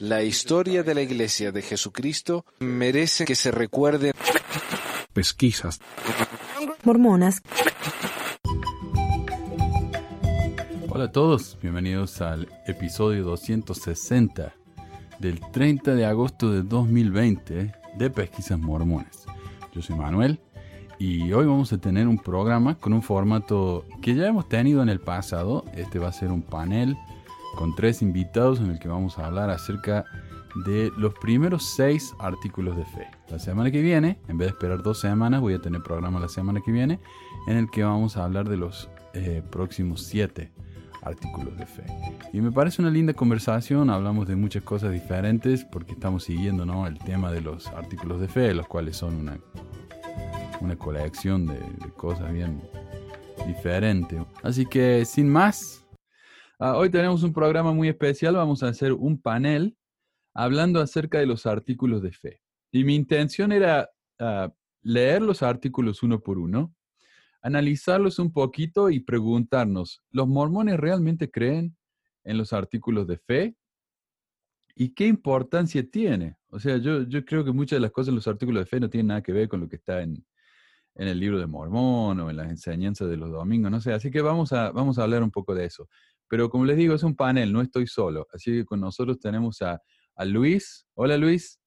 La historia de la Iglesia de Jesucristo merece que se recuerde. Pesquisas. Mormonas. Hola a todos, bienvenidos al episodio 260 del 30 de agosto de 2020 de Pesquisas Mormones. Yo soy Manuel y hoy vamos a tener un programa con un formato que ya hemos tenido en el pasado. Este va a ser un panel con tres invitados en el que vamos a hablar acerca de los primeros seis artículos de fe. La semana que viene, en vez de esperar dos semanas, voy a tener programa la semana que viene en el que vamos a hablar de los eh, próximos siete artículos de fe. Y me parece una linda conversación, hablamos de muchas cosas diferentes porque estamos siguiendo ¿no? el tema de los artículos de fe, los cuales son una, una colección de, de cosas bien diferentes. Así que sin más, Ah, hoy tenemos un programa muy especial, vamos a hacer un panel hablando acerca de los artículos de fe. Y mi intención era ah, leer los artículos uno por uno, analizarlos un poquito y preguntarnos, ¿los mormones realmente creen en los artículos de fe? ¿Y qué importancia tiene? O sea, yo, yo creo que muchas de las cosas en los artículos de fe no tienen nada que ver con lo que está en, en el libro de Mormón o en las enseñanzas de los domingos, no sé. Así que vamos a, vamos a hablar un poco de eso. Pero como les digo, es un panel, no estoy solo. Así que con nosotros tenemos a, Luis. Hola Luis.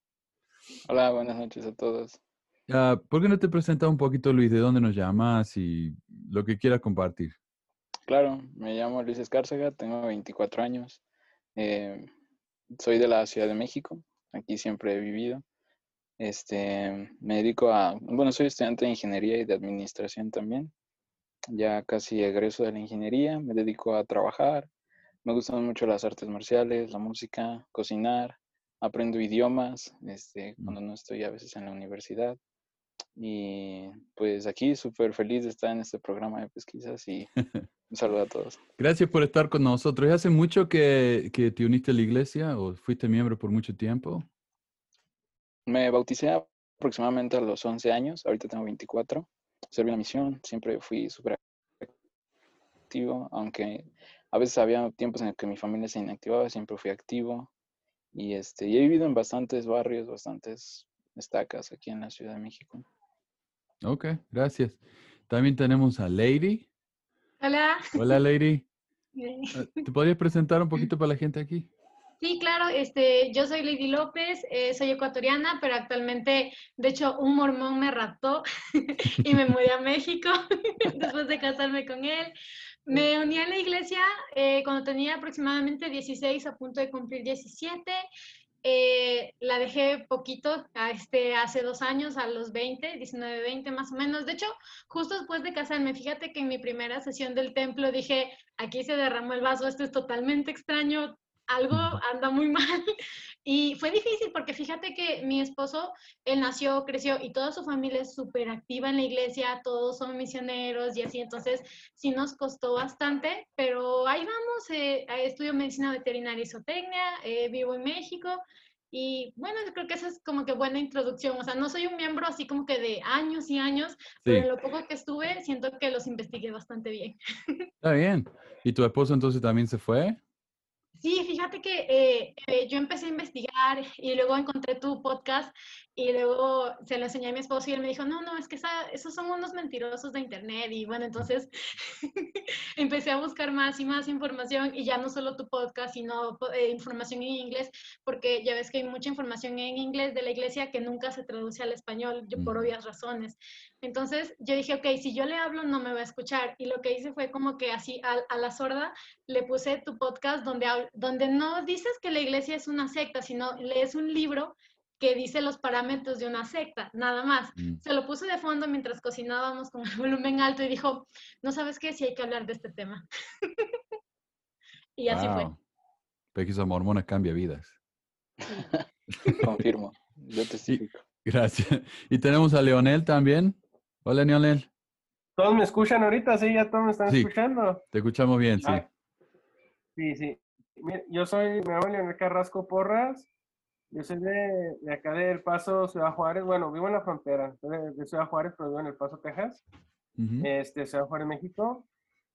Hola, buenas noches a todos. Uh, ¿Por qué no te presentas un poquito, Luis, de dónde nos llamas y lo que quieras compartir? Claro, me llamo Luis Escárcega, tengo 24 años. Eh, soy de la Ciudad de México, aquí siempre he vivido. Este, me dedico a, bueno, soy estudiante de ingeniería y de administración también ya casi egreso de la ingeniería, me dedico a trabajar, me gustan mucho las artes marciales, la música, cocinar, aprendo idiomas, este, mm. cuando no estoy a veces en la universidad. Y pues aquí súper feliz de estar en este programa de pesquisas y un saludo a todos. Gracias por estar con nosotros. ¿Hace mucho que, que te uniste a la iglesia o fuiste miembro por mucho tiempo? Me bauticé aproximadamente a los 11 años, ahorita tengo 24 serví la misión, siempre fui súper activo, aunque a veces había tiempos en el que mi familia se inactivaba, siempre fui activo. Y, este, y he vivido en bastantes barrios, bastantes estacas aquí en la Ciudad de México. Ok, gracias. También tenemos a Lady. Hola. Hola, Lady. Ah, ¿Te podrías presentar un poquito para la gente aquí? Sí, claro, este, yo soy Lady López, eh, soy ecuatoriana, pero actualmente, de hecho, un mormón me raptó y me mudé a México después de casarme con él. Me uní a la iglesia eh, cuando tenía aproximadamente 16, a punto de cumplir 17. Eh, la dejé poquito, este, hace dos años, a los 20, 19, 20 más o menos. De hecho, justo después de casarme, fíjate que en mi primera sesión del templo dije, aquí se derramó el vaso, esto es totalmente extraño, algo anda muy mal. Y fue difícil porque fíjate que mi esposo, él nació, creció y toda su familia es súper activa en la iglesia, todos son misioneros y así, entonces sí nos costó bastante, pero ahí vamos, eh, estudio medicina veterinaria y zootecnia, eh, vivo en México. Y bueno, yo creo que esa es como que buena introducción. O sea, no soy un miembro así como que de años y años, pero en lo poco que estuve, siento que los investigué bastante bien. Está bien. ¿Y tu esposo entonces también se fue? Sí, fíjate que eh, eh, yo empecé a investigar y luego encontré tu podcast y luego se lo enseñé a mi esposo y él me dijo, no, no, es que esos son unos mentirosos de internet. Y bueno, entonces empecé a buscar más y más información y ya no solo tu podcast, sino eh, información en inglés, porque ya ves que hay mucha información en inglés de la iglesia que nunca se traduce al español, yo, por obvias razones. Entonces yo dije, ok, si yo le hablo no me va a escuchar. Y lo que hice fue como que así a, a la sorda le puse tu podcast donde, donde no dices que la iglesia es una secta, sino lees un libro que dice los parámetros de una secta, nada más. Mm. Se lo puse de fondo mientras cocinábamos con el volumen alto y dijo, no sabes qué, si hay que hablar de este tema. y así fue. Pequisa Mormona cambia vidas. Confirmo, yo testifico. gracias. Y tenemos a Leonel también. Hola, Leonel. ¿Todos me escuchan ahorita? Sí, ya todos me están escuchando. Te escuchamos bien, sí. Ah, sí, sí. Yo soy, me llamo Leonel Carrasco Porras yo soy de, de, acá de El Paso, Ciudad Juárez. Bueno, vivo en la frontera de, Ciudad Juárez, pero vivo en El Paso, Texas. este, Ciudad Juárez, México.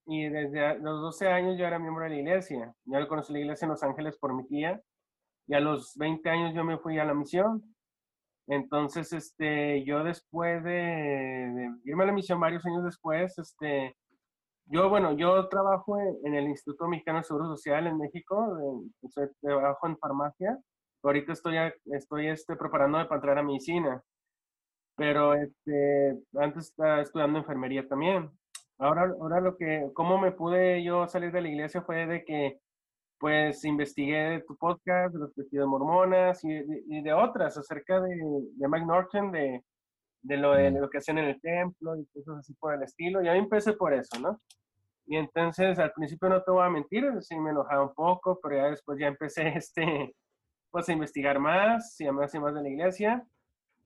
y desde los 12 años yo era miembro de la iglesia. Ya lo conocí la iglesia en Los Ángeles por mi tía. Y a los 20 años yo me fui a la misión. Entonces, este, yo después de, de irme a la misión varios años después, este, yo, bueno, yo trabajo en, en el Instituto Mexicano de Seguro Social en México, de- soy- trabajo en farmacia. Ahorita estoy, estoy este, preparándome para entrar a medicina, pero este, antes estaba estudiando enfermería también. Ahora, ahora lo que, cómo me pude yo salir de la iglesia fue de que, pues, investigué tu podcast, de los vestidos mormonas y, y de otras acerca de, de Mike Norton, de, de lo de Mm. lo que hacían en el templo y cosas así por el estilo. Y ahí empecé por eso, ¿no? Y entonces al principio no te voy a mentir, sí me enojaba un poco, pero ya después ya empecé este, pues a investigar más y a más y más de la iglesia.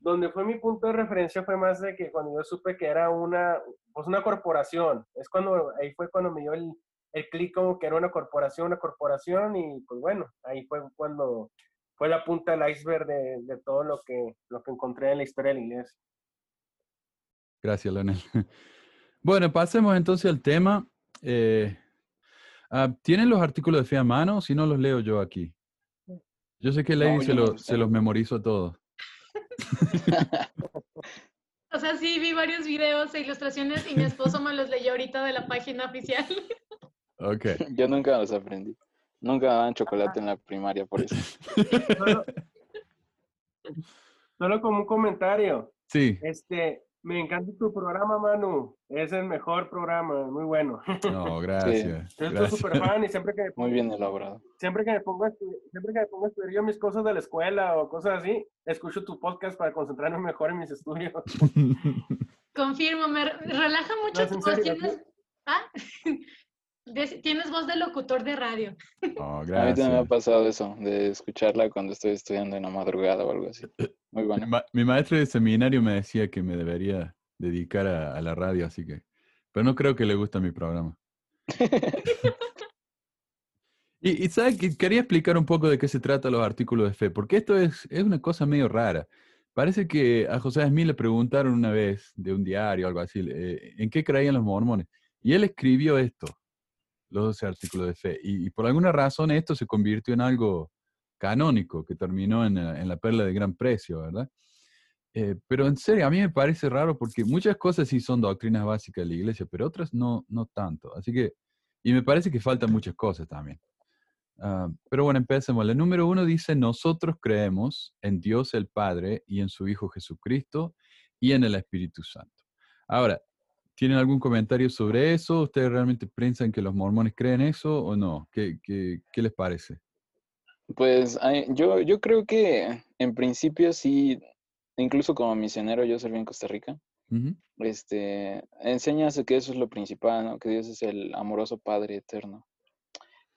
Donde fue mi punto de referencia fue más de que cuando yo supe que era una, pues una corporación, es cuando, ahí fue cuando me dio el, el clic como que era una corporación, una corporación y pues bueno, ahí fue cuando fue la punta del iceberg de, de todo lo que, lo que encontré en la historia de la iglesia. Gracias, Leonel. Bueno, pasemos entonces al tema. Eh, ah, ¿Tienen los artículos de fe a mano? Si no, los leo yo aquí. Yo sé que Lady No, se, lo- los se los tengo. memorizo todos. O sea, sí, vi varios videos e ilustraciones y mi esposo me los leyó ahorita de la página oficial. Ok. Yo nunca los aprendí. Nunca me daban chocolate en la primaria por eso. Solo, solo como un comentario, Sí. este, me encanta tu programa, Manu, es el mejor programa, muy bueno. No, gracias. Yo soy gracias. súper fan y siempre que, me Muy pongo, bien elaborado. siempre que me pongo a estu- siempre que me pongo a estudiar yo mis cosas de la escuela o cosas así, escucho tu podcast para concentrarme mejor en mis estudios. Confirmo, me re- relaja mucho No, tu voz. ¿Ah? Tienes voz de locutor de radio. No, A mí también me ha pasado eso, de escucharla cuando estoy estudiando en la madrugada o algo así. Muy Mi, bueno. ma- mi maestro de seminario me decía que me debería dedicar a, a la radio, así que... Pero no creo que le guste mi programa. Y, y ¿sabe que Quería explicar un poco de qué se trata los artículos de fe, porque esto es, es una cosa medio rara. Parece que a José Smith le preguntaron una vez de un diario o algo así, eh, ¿en qué creían los mormones? Y él escribió esto, los 12 artículos de fe. Y, por alguna razón esto se convirtió en algo canónico, que terminó en, la- en la perla de gran precio, ¿verdad? Eh, pero en serio, a mí me parece raro porque muchas cosas sí son doctrinas básicas de la iglesia, pero otras no, no tanto. Así que, y me parece que faltan muchas cosas también. Ah, pero bueno, empecemos. La número uno dice, nosotros creemos en Dios el Padre y en su Hijo Jesucristo y en el Espíritu Santo. Ahora, ¿tienen algún comentario sobre eso? ¿Ustedes realmente piensan que los mormones creen eso o no? ¿Qué, qué, qué les parece? Pues yo, yo creo que en principio sí, incluso como misionero, yo serví en Costa Rica, este, enseñas que eso es lo principal, ¿no? Que Dios es el amoroso Padre eterno.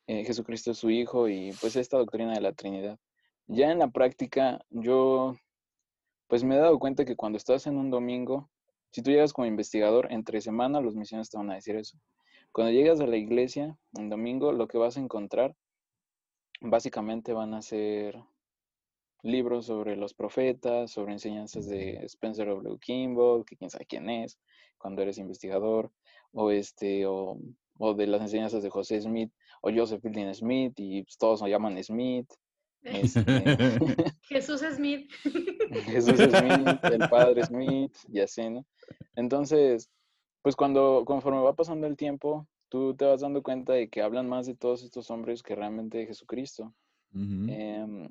Eh, Jesucristo es su Hijo y pues esta doctrina de la Trinidad. Ya en la práctica, yo pues me he dado cuenta que cuando estás en un domingo, si tú llegas como investigador, entre semana los misioneros te van a decir eso. Cuando llegas a la iglesia, en domingo, lo que vas a encontrar básicamente van a ser libros sobre los profetas, sobre enseñanzas de Spencer W. Kimball, que quién sabe quién es, cuando eres investigador, o este, o, o de las enseñanzas de José Smith, o Joseph Fielding Smith, y pues, todos nos llaman Smith. Este, Jesús Smith. Jesús Smith, el padre Smith, y así, ¿no? Entonces, pues cuando, conforme va pasando el tiempo, tú te vas dando cuenta de que hablan más de todos estos hombres que realmente de Jesucristo. Em,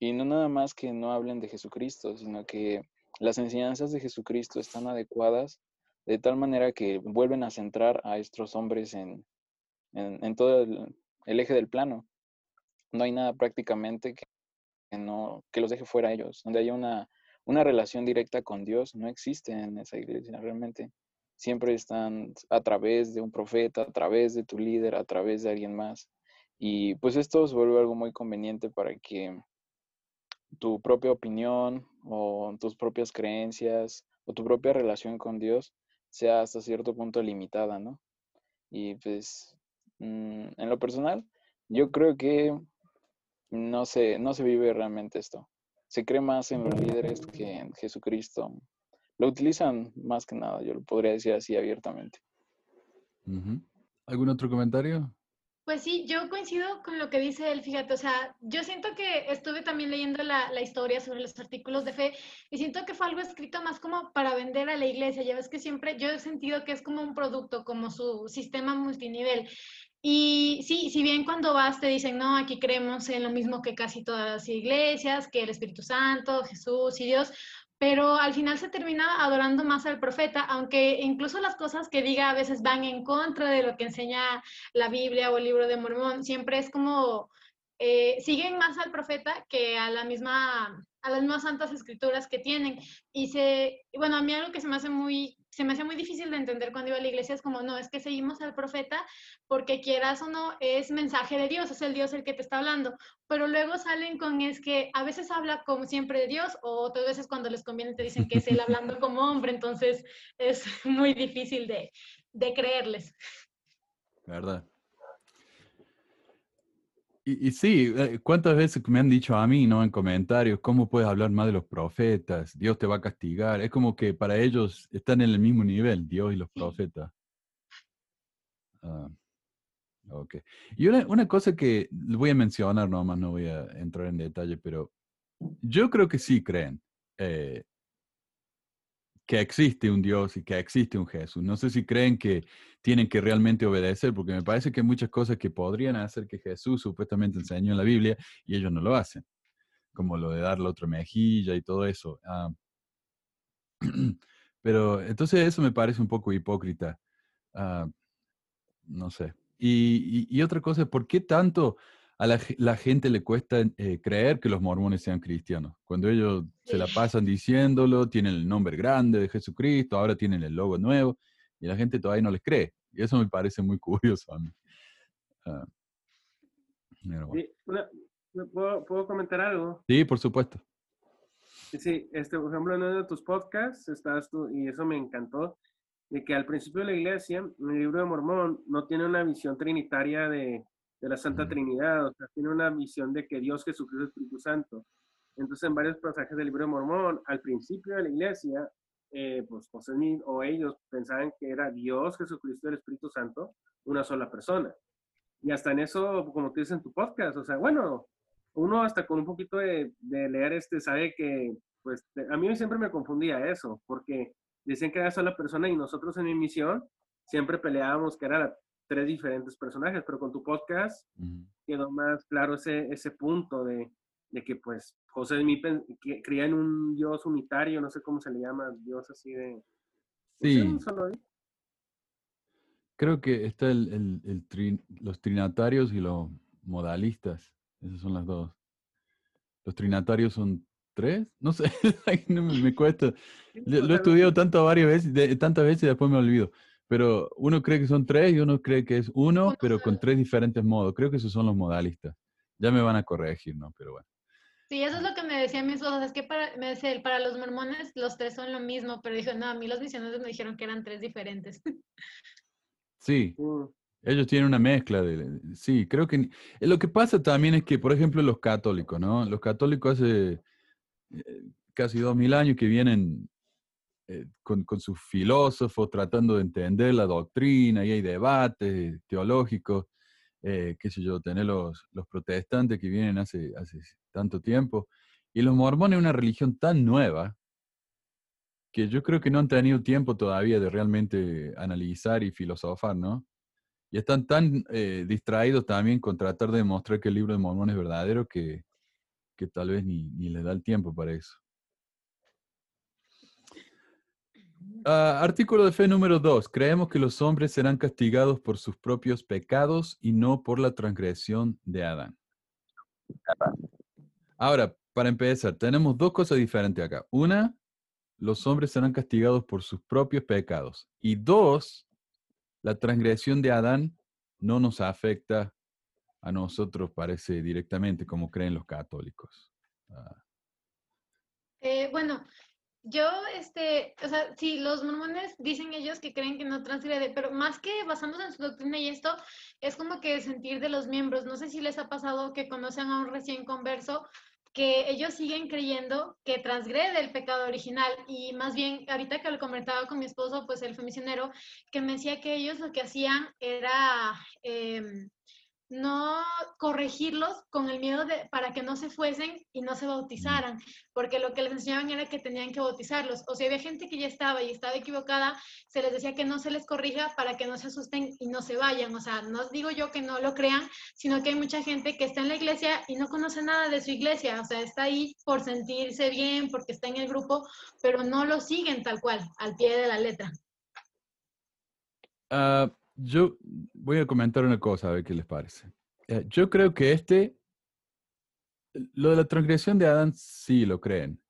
y no nada más que no hablen de Jesucristo, sino que las enseñanzas de Jesucristo están adecuadas de tal manera que vuelven a centrar a estos hombres en, en, en todo el, el eje del plano. No hay nada prácticamente que, no, que los deje fuera a ellos, donde haya una, una relación directa con Dios, no existe en esa iglesia realmente. Siempre están a través de un profeta, a través de tu líder, a través de alguien más. Y pues esto se vuelve algo muy conveniente para que tu propia opinión o tus propias creencias o tu propia relación con Dios sea hasta cierto punto limitada, ¿no? Y pues mm, en lo personal, yo creo que no se, no se vive realmente esto. Se cree más en los líderes que en Jesucristo. Lo utilizan más que nada, yo lo podría decir así abiertamente. ¿Algún otro comentario? Pues sí, yo coincido con lo que dice él, fíjate, o sea, yo siento que estuve también leyendo la, la, historia sobre los artículos de fe y siento que fue algo escrito más como para vender a la iglesia, ya ves que siempre yo he sentido que es como un producto, como su sistema multinivel. Y sí, si bien cuando vas te dicen, no, aquí creemos en lo mismo que casi todas las iglesias, que el Espíritu Santo, Jesús y Dios, pero al final se termina adorando más al profeta, aunque incluso las cosas que diga a veces van en contra de lo que enseña la Biblia o el libro de Mormón, siempre es como, eh, siguen más al profeta que a la misma a las mismas santas escrituras que tienen. Y se, bueno, a mí algo que se me hace muy, se me hace muy difícil de entender cuando iba a la iglesia es como, no, es que seguimos al profeta porque quieras o no, es mensaje de Dios, es el Dios el que te está hablando. Pero luego salen con es que a veces habla como siempre de Dios o otras veces cuando les conviene te dicen que es él hablando como hombre, entonces es muy difícil de, de creerles. ¿Verdad? Y, sí, eh, ¿cuántas veces me han dicho a mí, ¿no? En comentarios, ¿cómo puedes hablar más de los profetas? Dios te va a castigar. Es como que para ellos están en el mismo nivel, Dios y los profetas. Ah, ok. Y una, una, cosa que voy a mencionar nomás, no voy a entrar en detalle, pero yo creo que sí creen. Eh, que existe un Dios y que existe un Jesús. No sé si creen que tienen que realmente obedecer, porque me parece que hay muchas cosas que podrían hacer que Jesús supuestamente enseñó en la Biblia y ellos no lo hacen, como lo de darle otra mejilla y todo eso. Ah, pero entonces eso me parece un poco hipócrita. Ah, no sé. Y, y, otra cosa, ¿por qué tanto a la, gente le cuesta eh, creer que los mormones sean cristianos. Cuando ellos se la pasan diciéndolo, tienen el nombre grande de Jesucristo, ahora tienen el logo nuevo, y la gente todavía no les cree. Y eso me parece muy curioso a mí. Ah, ¿puedo, comentar algo? Sí, por supuesto. Sí, este, por ejemplo, en uno de tus podcasts estás tú, y eso me encantó, de que al principio de la iglesia, en el libro de Mormón, no tiene una visión trinitaria de, de la Santa Trinidad, o sea, tiene una visión de que Dios, Jesucristo, Espíritu Santo. Entonces, en varios pasajes del libro de Mormón, al principio de la iglesia, eh, pues José o ellos pensaban que era Dios, Jesucristo y el Espíritu Santo, una sola persona. Y hasta en eso, como tú dices en tu podcast, o sea, bueno, uno hasta con un poquito de, de leer este sabe que, pues, a mí siempre me confundía eso, porque dicen que era sola persona y nosotros en mi misión siempre peleábamos que era la tres diferentes personajes, pero con tu podcast quedó más claro ese, ese punto de, de que pues José Smith creía en un Dios unitario, no sé cómo se le llama, Dios así de... Sí. Creo que está el, el, los trinatarios y los modalistas, esas son las dos. Los trinatarios son tres, no sé, no me, cuesta. Lo, he estudiado tanto varias veces, de, tantas veces y después me olvido. Pero uno cree que son tres y uno cree que es uno, pero con tres diferentes modos. Creo que esos son los modalistas. Ya me van a corregir, ¿no? Pero bueno. Sí, eso es lo que me decían mis hijos. Es que para, me decía, para los mormones los tres son lo mismo, pero dijo, no, a mí los misioneros me dijeron que eran tres diferentes. Sí, mm. ellos tienen una mezcla de... Sí, creo que... Lo que pasa también es que, por ejemplo, los católicos, ¿no? Los católicos hace eh, casi dos mil años que vienen eh, con, sus filósofos tratando de entender la doctrina y hay debates teológicos, eh, qué sé yo, tener los, los protestantes que vienen hace, hace tanto tiempo. Y los mormones, una religión tan nueva, que yo creo que no han tenido tiempo todavía de realmente analizar y filosofar, ¿no? Y están tan eh, distraídos también con tratar de demostrar que el libro de Mormón es verdadero que, que tal vez ni, ni les da el tiempo para eso. Ah, artículo de fe número 2. Creemos que los hombres serán castigados por sus propios pecados y no por la transgresión de Adán. Ahora, para empezar, tenemos dos cosas diferentes acá. Una, los hombres serán castigados por sus propios pecados. Y dos, la transgresión de Adán no nos afecta a nosotros, parece directamente, como creen los católicos. Ah. Eh, bueno, yo, este, o sea, sí, los mormones dicen ellos que creen que no transgrede, pero más que basándose en su doctrina y esto, es como que sentir de los miembros. No sé si les ha pasado que conocen a un recién converso que ellos siguen creyendo que transgrede el pecado original y más bien ahorita que lo comentaba con mi esposo, pues el fue misionero, que me decía que ellos lo que hacían era... Em, no corregirlos con el miedo de, para que no se fuesen y no se bautizaran, porque lo que les enseñaban era que tenían que bautizarlos. O sea, había gente que ya estaba y estaba equivocada, se les decía que no se les corrija para que no se asusten y no se vayan. O sea, no digo yo que no lo crean, sino que hay mucha gente que está en la iglesia y no conoce nada de su iglesia. O sea, está ahí por sentirse bien, porque está en el grupo, pero no lo siguen tal cual, al pie de la letra. Ah, yo voy a comentar una cosa, a ver qué les parece. Eh, yo creo que este, lo de la transgresión de Adán sí lo creen,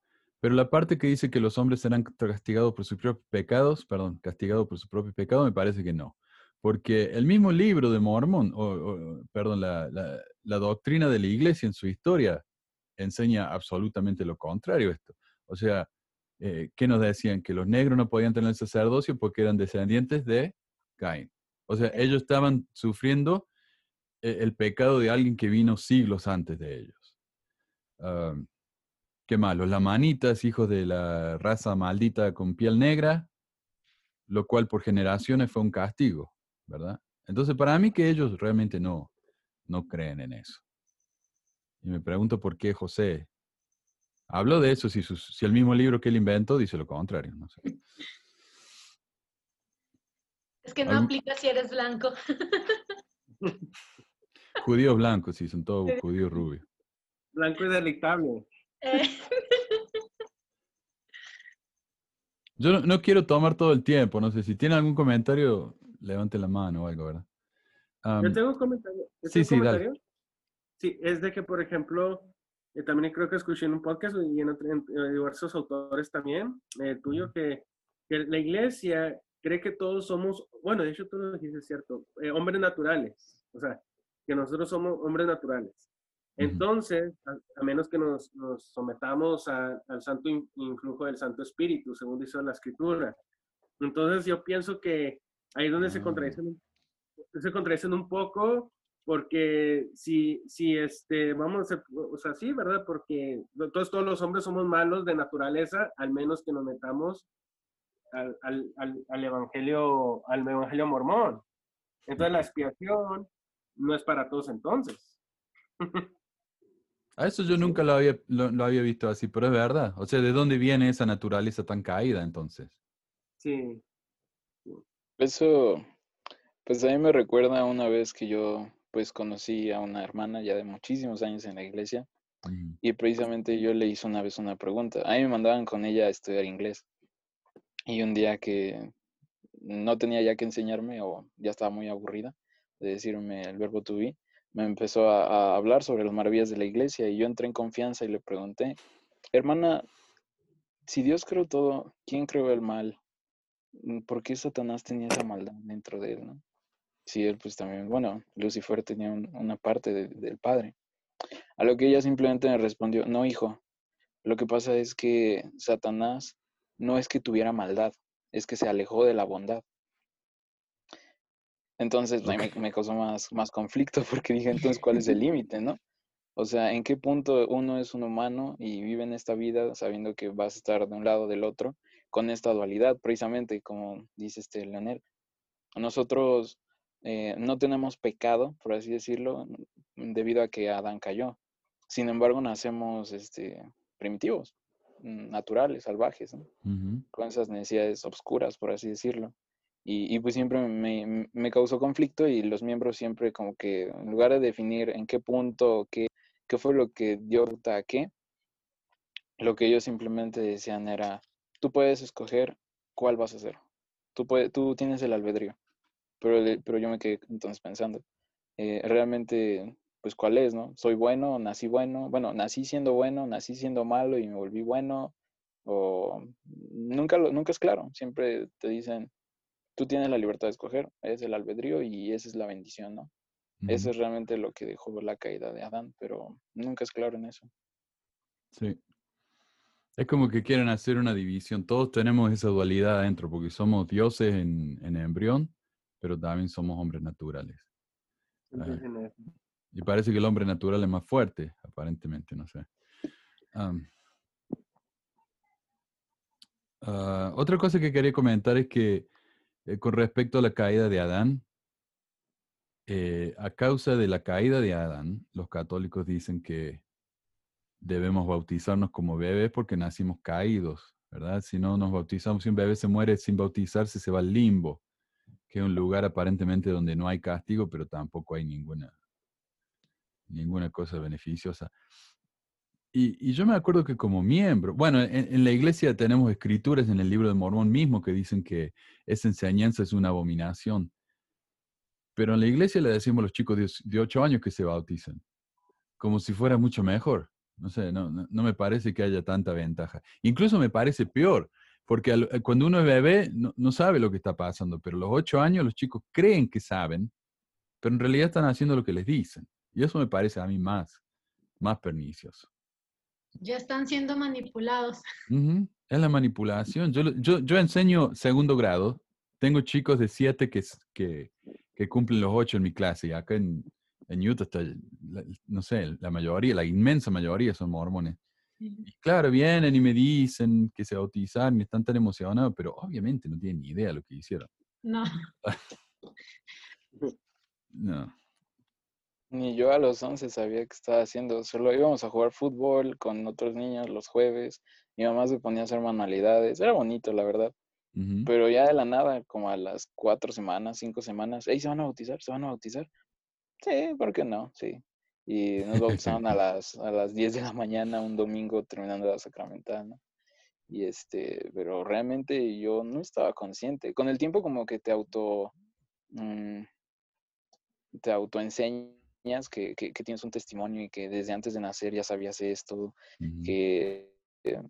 pero la parte que dice que los hombres serán castigados por sus propios pecados, perdón, castigados por su propio pecado, me parece que no. Porque el mismo libro de Mormón, o, perdón, la, la, doctrina de la iglesia en su historia enseña absolutamente lo contrario a esto. O sea, eh, ¿qué nos decían? Que los negros no podían tener el sacerdocio porque eran descendientes de Caín. O sea, ellos estaban sufriendo eh, el pecado de alguien que vino siglos antes de ellos. ¿Qué más? Los lamanitas, hijos de la raza maldita con piel negra, lo cual por generaciones fue un castigo, ¿verdad? Entonces, para mí que ellos realmente no, no creen en eso. Y me pregunto por qué José habló de eso si, si el mismo libro que él inventó dice lo contrario. No sé. Es que no aplica si eres blanco. Judíos blancos, sí, son todos judíos rubios. Blanco y delictable. Eh. Yo no, quiero tomar todo el tiempo, no sé, si tiene algún comentario, levante la mano o algo, ¿verdad? Yo tengo un comentario. sí, sí, dale. Sí, es de que, por ejemplo, eh, también creo que escuché en un podcast y en, diversos autores también, eh, tuyo, que, que, la iglesia cree que todos somos, bueno, de hecho tú lo dijiste, cierto, eh, hombres naturales, o sea, que nosotros somos hombres naturales. Entonces, a, menos que nos, nos sometamos al santo influjo del Santo Espíritu, según dice la Escritura. Entonces, yo pienso que ahí es donde se, ah. contradicen, se contradicen un poco, porque si, si este, vamos a o sea, sí, ¿verdad? Porque todos, todos los hombres somos malos de naturaleza, al menos que nos metamos al, al, al, evangelio, al evangelio mormón. Entonces la expiación no es para todos entonces. A eso yo nunca lo había, lo, había visto así, pero es verdad. O sea, ¿de dónde viene esa naturaleza tan caída entonces? Sí. Eso, pues a mí me recuerda una vez que yo pues conocí a una hermana ya de muchísimos años en la iglesia mm. y precisamente yo le hice una vez una pregunta. A mí me mandaban con ella a estudiar inglés y un día que no tenía ya que enseñarme o ya estaba muy aburrida de decirme el verbo to be, me empezó a, hablar sobre las maravillas de la iglesia y yo entré en confianza y le pregunté, hermana, si Dios creó todo, ¿quién creó el mal? Mm, ¿Por qué Satanás tenía esa maldad dentro de él? ¿no? Si él pues también, bueno, Lucifer tenía una parte del Padre. A lo que ella simplemente me respondió, no hijo, lo que pasa es que Satanás no es que tuviera maldad, es que se alejó de la bondad. Entonces me, causó más, más conflicto porque dije, entonces, ¿cuál es el límite, no? O sea, ¿en qué punto uno es un humano y vive en esta vida sabiendo que vas a estar de un lado o del otro con esta dualidad, precisamente, como dice este Leonel? Nosotros eh, no tenemos pecado, por así decirlo, debido a que Adán cayó. Sin embargo, nacemos este, primitivos. Mm, naturales, salvajes, con esas necesidades obscuras, por así decirlo. Y, pues siempre me, me, causó conflicto y los miembros siempre como que en lugar de definir en qué punto, qué, qué fue lo que dio a qué, lo que ellos simplemente decían era, tú puedes escoger cuál vas a hacer. Tú, puedes, tú tienes el albedrío. Pero, pero yo me quedé entonces pensando, eh, realmente pues cuál es, ¿no? Soy bueno, nací bueno, bueno, nací siendo bueno, nací siendo malo y me volví bueno, o nunca, nunca es claro, siempre te dicen, tú tienes la libertad de escoger, es el albedrío y esa es la bendición, ¿no? Eso es realmente lo que dejó la caída de Adán, pero nunca es claro en eso. Sí. Es como que quieren hacer una división. Todos tenemos esa dualidad adentro, porque somos dioses en, en embrión, pero también somos hombres naturales. Y parece que el hombre natural es más fuerte, aparentemente, no sé. ah, otra cosa que quería comentar es que eh, con respecto a la caída de Adán, eh, a causa de la caída de Adán, los católicos dicen que debemos bautizarnos como bebés porque nacimos caídos, ¿verdad? Si no nos bautizamos, si un bebé se muere sin bautizarse, se va al limbo, que es un lugar aparentemente donde no hay castigo, pero tampoco hay ninguna, ninguna cosa beneficiosa. Y, y yo me acuerdo que como miembro, bueno, en, la iglesia tenemos escrituras en el libro de Mormón mismo que dicen que esa enseñanza es una abominación. Pero en la iglesia le decimos a los chicos de, de 8 años que se bauticen, como si fuera mucho mejor. No sé, no, no, me parece que haya tanta ventaja. Incluso me parece peor, porque eh, cuando uno es bebé no, no sabe lo que está pasando, pero a los 8 años los chicos creen que saben, pero en realidad están haciendo lo que les dicen. Y eso me parece a mí más, más pernicioso. Ya están siendo manipulados. Ujú, Es la manipulación. Yo, yo, yo enseño segundo grado. Tengo chicos de siete que, que, que cumplen los ocho en mi clase. Y acá en, en Utah está, no sé, la mayoría, la inmensa mayoría son mormones. Y claro, vienen y me dicen que se bautizaron y están tan emocionados, pero obviamente no tienen ni idea de lo que hicieron. No. No. Ni yo a los 11 sabía qué estaba haciendo. Solo íbamos a jugar fútbol con otros niños los jueves. Mi mamá se ponía a hacer manualidades. Era bonito, la verdad. Pero ya de la nada, como a las cuatro semanas, cinco semanas, ¿Ey, se van a bautizar? ¿Se van a bautizar? Sí, ¿por qué no? Sí. Y nos bautizaron a las, a las 10 de la mañana, un domingo, terminando la sacramental, ¿no? Y este, pero realmente yo no estaba consciente. Con el tiempo como que te auto, mm, te autoenseñas que, que, que tienes un testimonio y que desde antes de nacer ya sabías esto, que eh,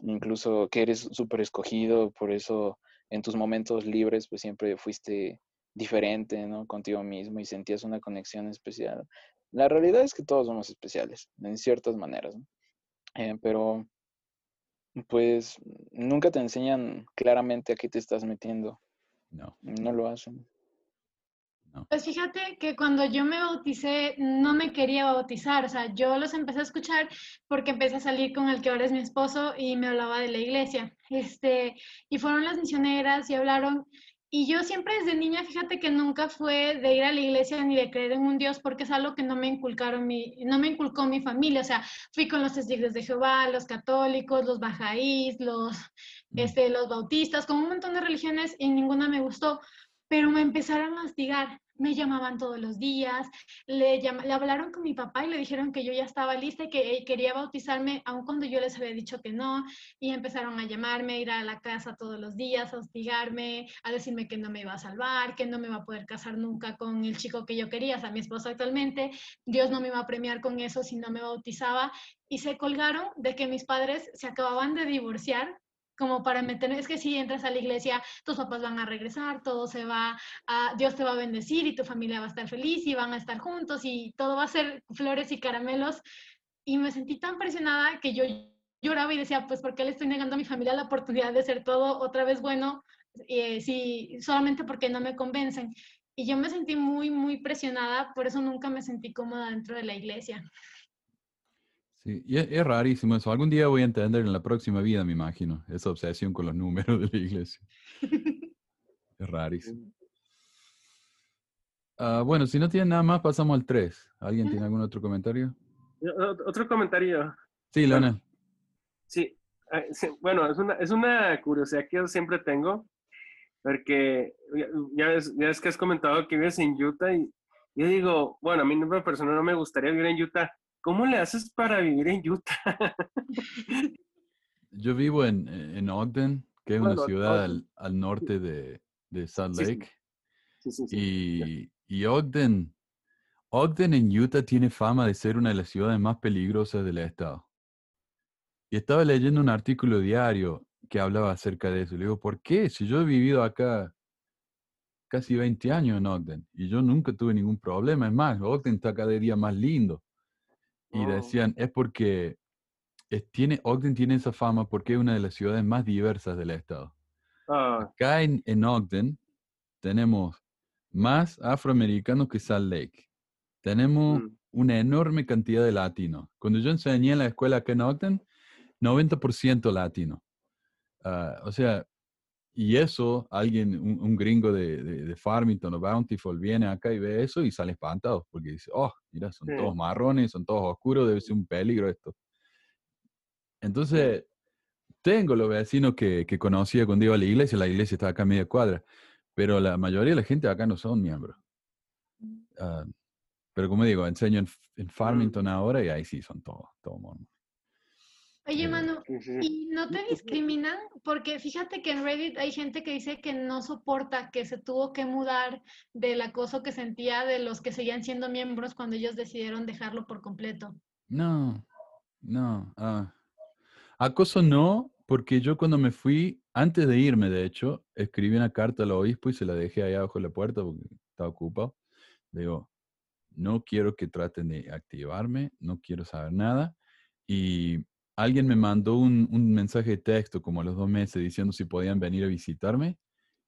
incluso que eres súper escogido, por eso en tus momentos libres pues siempre fuiste diferente, ¿no? Contigo mismo y sentías una conexión especial. La realidad es que todos somos especiales, en ciertas maneras, ¿no? Eh, pero pues nunca te enseñan claramente a qué te estás metiendo, No, no lo hacen. No. Pues fíjate que cuando yo me bauticé, no me quería bautizar, o sea, yo los empecé a escuchar porque empecé a salir con el que ahora es mi esposo y me hablaba de la iglesia. Este, y fueron las misioneras y hablaron. Y yo siempre desde niña, fíjate que nunca fue de ir a la iglesia ni de creer en un Dios porque es algo que no me inculcaron mi, no me inculcó mi familia, o sea, fui con los testigos de Jehová, los católicos, los bajáís, los, este, los bautistas, con un montón de religiones y ninguna me gustó, pero me empezaron a hostigar. Me llamaban todos los días, le, le hablaron con mi papá y le dijeron que yo ya estaba lista y que quería bautizarme, aun cuando yo les había dicho que no, y empezaron a llamarme, ir a la casa todos los días, a hostigarme, a decirme que no me iba a salvar, que no me iba a poder casar nunca con el chico que yo quería, o sea, mi esposo actualmente, Dios no me iba a premiar con eso si no me bautizaba, y se colgaron de que mis padres se acababan de divorciar como para meter, es que si entras a la iglesia, tus papás van a regresar, todo se va, Dios te va a bendecir y tu familia va a estar feliz y van a estar juntos y todo va a ser flores y caramelos. Y me sentí tan presionada que yo lloraba y decía, pues, ¿por qué le estoy negando a mi familia la oportunidad de ser todo otra vez bueno? Eh, si solamente porque no me convencen. Y yo me sentí muy, muy presionada, por eso nunca me sentí cómoda dentro de la iglesia. Sí, y es, es rarísimo eso. Algún día voy a entender en la próxima vida, me imagino, esa obsesión con los números de la iglesia. Es rarísimo. Ah, bueno, si no tienen nada más, pasamos al 3. ¿Alguien tiene algún otro comentario? Otro comentario. Sí, Leonel. Sí, eh, sí, bueno, es una, es una curiosidad que yo siempre tengo, porque ya, ya ves, ya ves que has comentado que vives en Utah y yo digo, bueno, a mí en persona no me gustaría vivir en Utah. ¿Cómo le haces para vivir en Utah? Yo vivo en, en Ogden, que es una ciudad al, al norte de, de Salt. Lake. Sí, sí, sí. Y, y Ogden, Ogden en Utah tiene fama de ser una de las ciudades más peligrosas del estado. Y estaba leyendo un artículo diario que hablaba acerca de eso. Le digo, ¿por qué? Si yo he vivido acá casi 20 años en Ogden y yo nunca tuve ningún problema. Es más, Ogden está cada día más lindo. Y Oh. decían, es porque es- tiene, Ogden tiene esa fama porque es una de las ciudades más diversas del estado. Ah, Acá en, en Ogden tenemos más afroamericanos que Salt Lake. Tenemos mm, una enorme cantidad de latinos. Cuando yo enseñé en la escuela acá en Ogden, 90% latino. Ah, o sea, y eso, alguien, un, gringo de, de, Farmington o Bountiful viene acá y ve eso y sale espantado porque dice, oh, mira, son todos marrones, son todos oscuros, debe ser un peligro esto. Entonces, tengo los vecinos que, que conocía cuando iba a la iglesia, la iglesia está acá a media cuadra, pero la mayoría de la gente acá no son miembros. Uh, pero como digo, enseño en, en, mm. Farmington ahora y ahí sí son todos, todos mormones. Oye, Manu, ¿y no te discriminan? Porque fíjate que en Reddit hay gente que dice que no soporta, que se tuvo que mudar del acoso que sentía de los que seguían siendo miembros cuando ellos decidieron dejarlo por completo. No, no. Ah. Acoso no, porque yo cuando me fui, antes de irme, de hecho, escribí una carta al obispo y se la dejé ahí abajo de la puerta porque estaba ocupado. Digo, no quiero que traten de activarme, no quiero saber nada. Y alguien me mandó un, mensaje de texto como a los dos meses diciendo si podían venir a visitarme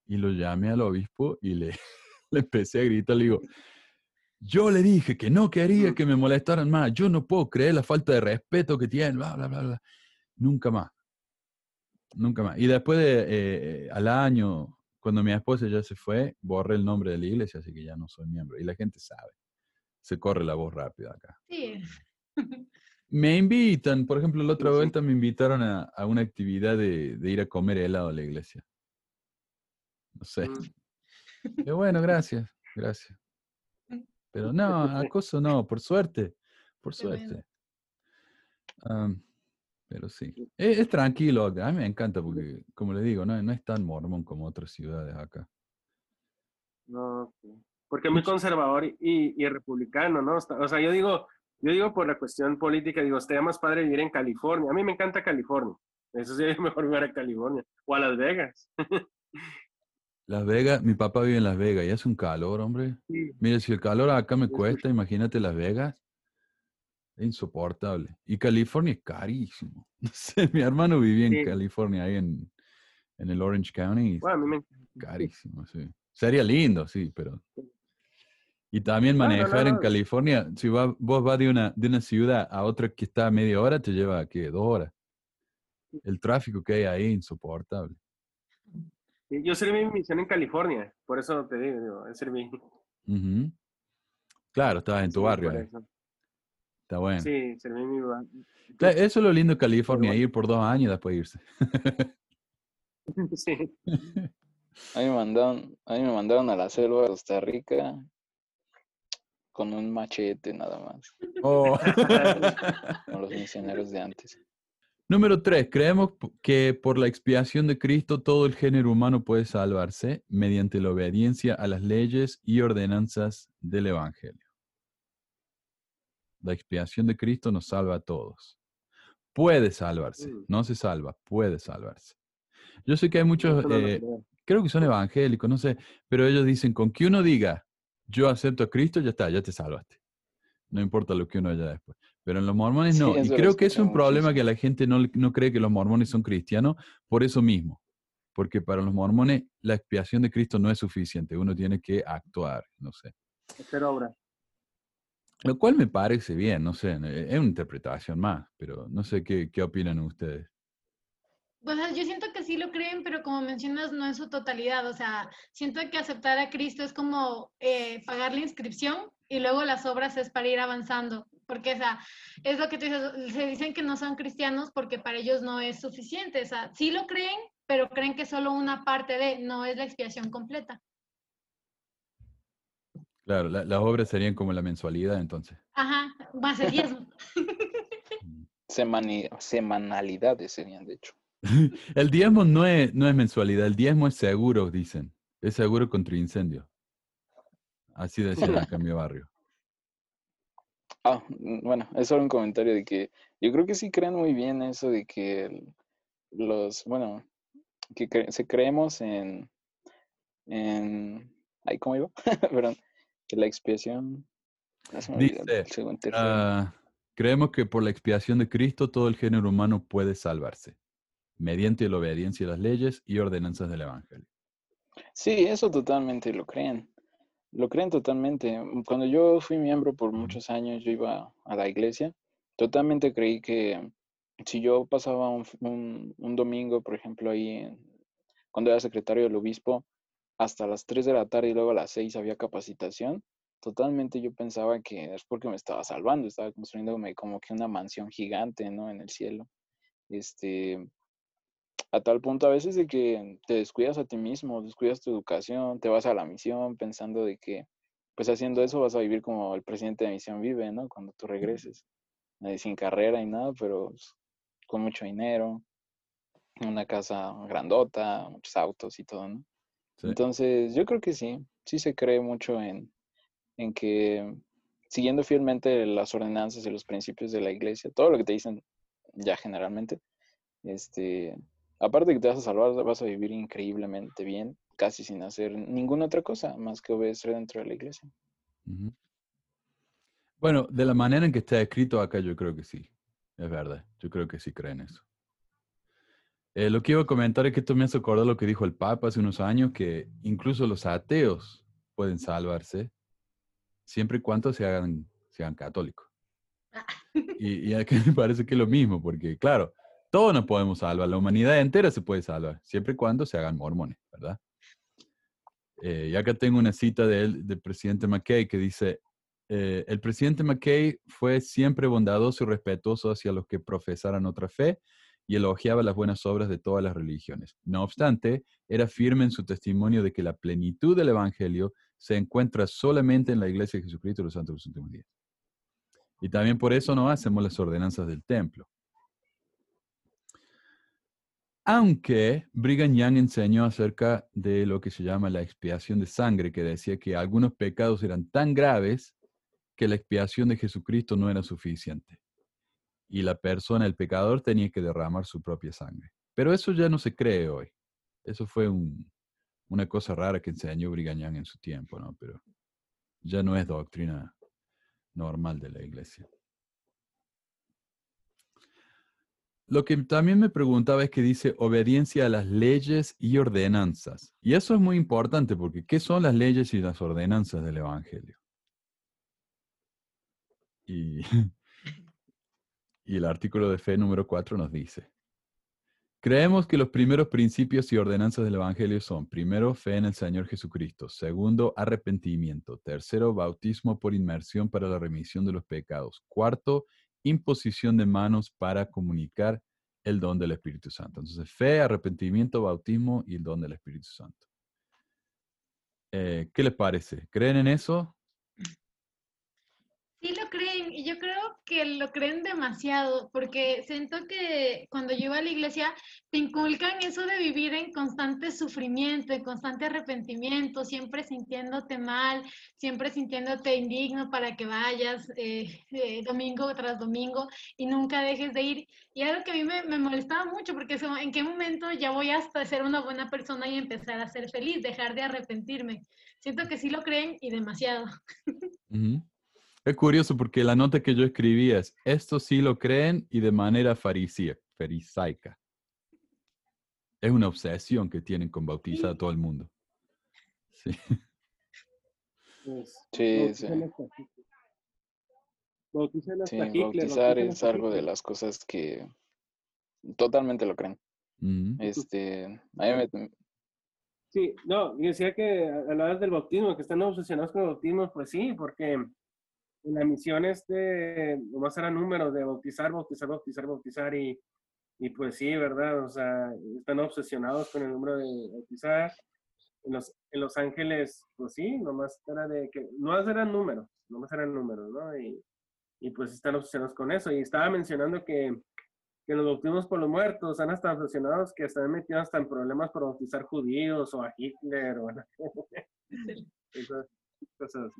y lo llamé al obispo y le, le empecé a gritar, le digo, yo le dije que no quería que me molestaran más, yo no puedo creer la falta de respeto que tienen, bla, bla, bla, bla. Nunca más, nunca más. Y después de, eh, al año, cuando mi esposa ya se fue, borré el nombre de la iglesia, así que ya no soy miembro. Y la gente sabe, se corre la voz rápida acá. Sí. Me invitan, por ejemplo, la otra vuelta me invitaron a, a una actividad de, de, ir a comer helado a la iglesia. No sé. Mm. bueno, gracias, gracias. Pero no, acoso no, por suerte, por suerte. pero sí, es, tranquilo, a mí me encanta porque, como le digo, no, no es tan mormón como otras ciudades acá. No, porque es muy conservador y, y republicano, ¿no? O sea, yo digo, yo digo por la cuestión política, digo, estaría más padre vivir en California. A mí me encanta California. Eso es mejor vivir en California. O a Las Vegas. Las Vegas, mi papá vive en Las Vegas y hace un calor, hombre. Mire, si el calor acá me cuesta, imagínate Las Vegas. Es insoportable. Y California es carísimo. No sé, mi hermano vivía en California, ahí en, en el Orange County. Bueno, a mí me Carísimo, sí. Sería lindo, sí, pero y también manejar en California, si va, vos vas de una, de una ciudad a otra que está a media hora, te lleva, ¿qué? Dos horas. El tráfico que hay ahí es insoportable. Yo serví mi misión en California, por eso te digo, digo serví. Claro, estabas en tu barrio. Está bueno. Sí, serví mi barrio. eso es lo lindo de California, ir por dos años y después irse. sí. A mí, me mandaron, a mí me mandaron a la selva de Costa Rica con un machete nada más. Oh. Con los misioneros de antes. Número tres, creemos que por la expiación de Cristo todo el género humano puede salvarse mediante la obediencia a las leyes y ordenanzas del Evangelio. La expiación de Cristo nos salva a todos. Puede salvarse, mm. no se salva, puede salvarse. Yo sé que hay muchos, eh, creo que son evangélicos, no sé, pero ellos dicen, con que uno diga, yo acepto a Cristo, ya está, ya te salvaste. No importa lo que uno haya después. Pero en los mormones no. y creo que es un problema que la gente no, no cree que los mormones son cristianos por eso mismo. Porque para los mormones la expiación de Cristo no es suficiente. Uno tiene que actuar, no sé. Hacer obra. Lo cual me parece bien, no sé, es una interpretación más, pero no sé qué, qué opinan ustedes. Pues yo siento que sí lo creen, pero como mencionas, no en su totalidad. O sea, siento que aceptar a Cristo es como eh, pagar la inscripción y luego las obras es para ir avanzando. Porque, o sea, es lo que tú dices, se dicen que no son cristianos porque para ellos no es suficiente. O sea, sí lo creen, pero creen que solo una parte de, no es la expiación completa. Claro, las obras serían como la mensualidad entonces. Ajá, más el diezmo. semanalidades serían, de hecho. el diezmo no es, no es mensualidad, el diezmo es seguro, dicen. Es seguro contra incendio. Así decían acá en mi barrio. Ah, mm, bueno, es solo un comentario de que yo creo que sí creen muy bien eso de que los, bueno, que se creemos en, en, ay, ¿cómo iba? Perdón, que la expiación. Dice, uh, creemos que por la expiación de Cristo todo el género humano puede salvarse mediante la obediencia a las leyes y ordenanzas del Evangelio. Sí, eso totalmente lo creen. lo creen totalmente. Cuando yo fui miembro por muchos años, yo iba a la iglesia, totalmente creí que si yo pasaba un, un, domingo, por ejemplo, ahí cuando era secretario del obispo, hasta las 3 de la tarde y luego a las 6 había capacitación, totalmente yo pensaba que es porque me estaba salvando, estaba construyéndome como que una mansión gigante, ¿no? En el cielo. Este, a tal punto a veces de que te descuidas a ti mismo, descuidas tu educación, te vas a la misión pensando de que, pues haciendo eso vas a vivir como el presidente de misión vive, ¿no? Cuando tú regreses, eh, sin carrera y nada, pero pues, con mucho dinero, una casa grandota, muchos autos y todo, ¿no? Entonces, yo creo que sí, sí se cree mucho en, en que siguiendo fielmente las ordenanzas y los principios de la iglesia, todo lo que te dicen ya generalmente, este, aparte de que te vas a salvar, vas a vivir increíblemente bien, casi sin hacer ninguna otra cosa más que obedecer dentro de la iglesia. Bueno, de la manera en que está escrito acá, yo creo que sí, es verdad, yo creo que sí creen eso. Eh, lo que iba a comentar es que esto me hace acordar lo que dijo el Papa hace unos años, que incluso los ateos pueden salvarse siempre y cuando se hagan, sean católicos. Ah. Y, y aquí me parece que es lo mismo, porque claro, todos nos podemos salvar, la humanidad entera se puede salvar, siempre y cuando se hagan mormones, ¿verdad? Eh, y acá tengo una cita del, presidente McKay que dice, eh, el presidente McKay fue siempre bondadoso y respetuoso hacia los que profesaran otra fe y elogiaba las buenas obras de todas las religiones. No obstante, era firme en su testimonio de que la plenitud del Evangelio se encuentra solamente en la Iglesia de Jesucristo de los Santos de los Últimos Días. Y también por eso no hacemos las ordenanzas del templo. Aunque Brigham Young enseñó acerca de lo que se llama la expiación de sangre, que decía que algunos pecados eran tan graves que la expiación de Jesucristo no era suficiente. Y la persona, el pecador, tenía que derramar su propia sangre. Pero eso ya no se cree hoy. Eso fue un, una cosa rara que enseñó Brigañán en su tiempo, ¿no? Pero ya no es doctrina normal de la iglesia. Lo que también me preguntaba es que dice obediencia a las leyes y ordenanzas. Y eso es muy importante porque ¿qué son las leyes y las ordenanzas del Evangelio? Y, el artículo de fe número 4 nos dice, Creemos que los primeros principios y ordenanzas del Evangelio son, primero, fe en el Señor Jesucristo, segundo, arrepentimiento, tercero, bautismo por inmersión para la remisión de los pecados, cuarto, imposición de manos para comunicar el don del Espíritu Santo. Entonces, fe, arrepentimiento, bautismo y el don del Espíritu Santo. Eh, ¿Qué les parece? ¿Creen en eso? Sí lo creen, y yo creo que lo creen demasiado, porque siento que cuando yo iba a la iglesia te inculcan eso de vivir en constante sufrimiento, en constante arrepentimiento, siempre sintiéndote mal, siempre sintiéndote indigno para que vayas eh, eh, domingo tras domingo y nunca dejes de ir. Y algo que a mí me, molestaba mucho, porque eso, en qué momento ya voy hasta ser una buena persona y empezar a ser feliz, dejar de arrepentirme. Siento que sí lo creen y demasiado. Es curioso porque la nota que yo escribí es, esto sí lo creen y de manera farisaica. Es una obsesión que tienen con bautizar a todo el mundo. Sí. Pues, sí, sí. Bautizar, es algo de las cosas que totalmente lo creen. Este, a Sí, no, decía que a la vez del bautismo, que están obsesionados con el bautismo, pues sí, porque la misión este, nomás era números de bautizar, bautizar, bautizar, bautizar y, y pues sí, ¿verdad? O sea, están obsesionados con el número de bautizar. En Los, en los Ángeles, pues sí, nomás era de que, no eran números, nomás eran números, ¿no? Y, y pues están obsesionados con eso. Y estaba mencionando que, que los bautismos por los muertos están hasta obsesionados que están metidos hasta en problemas por bautizar judíos o a Hitler o Esas cosas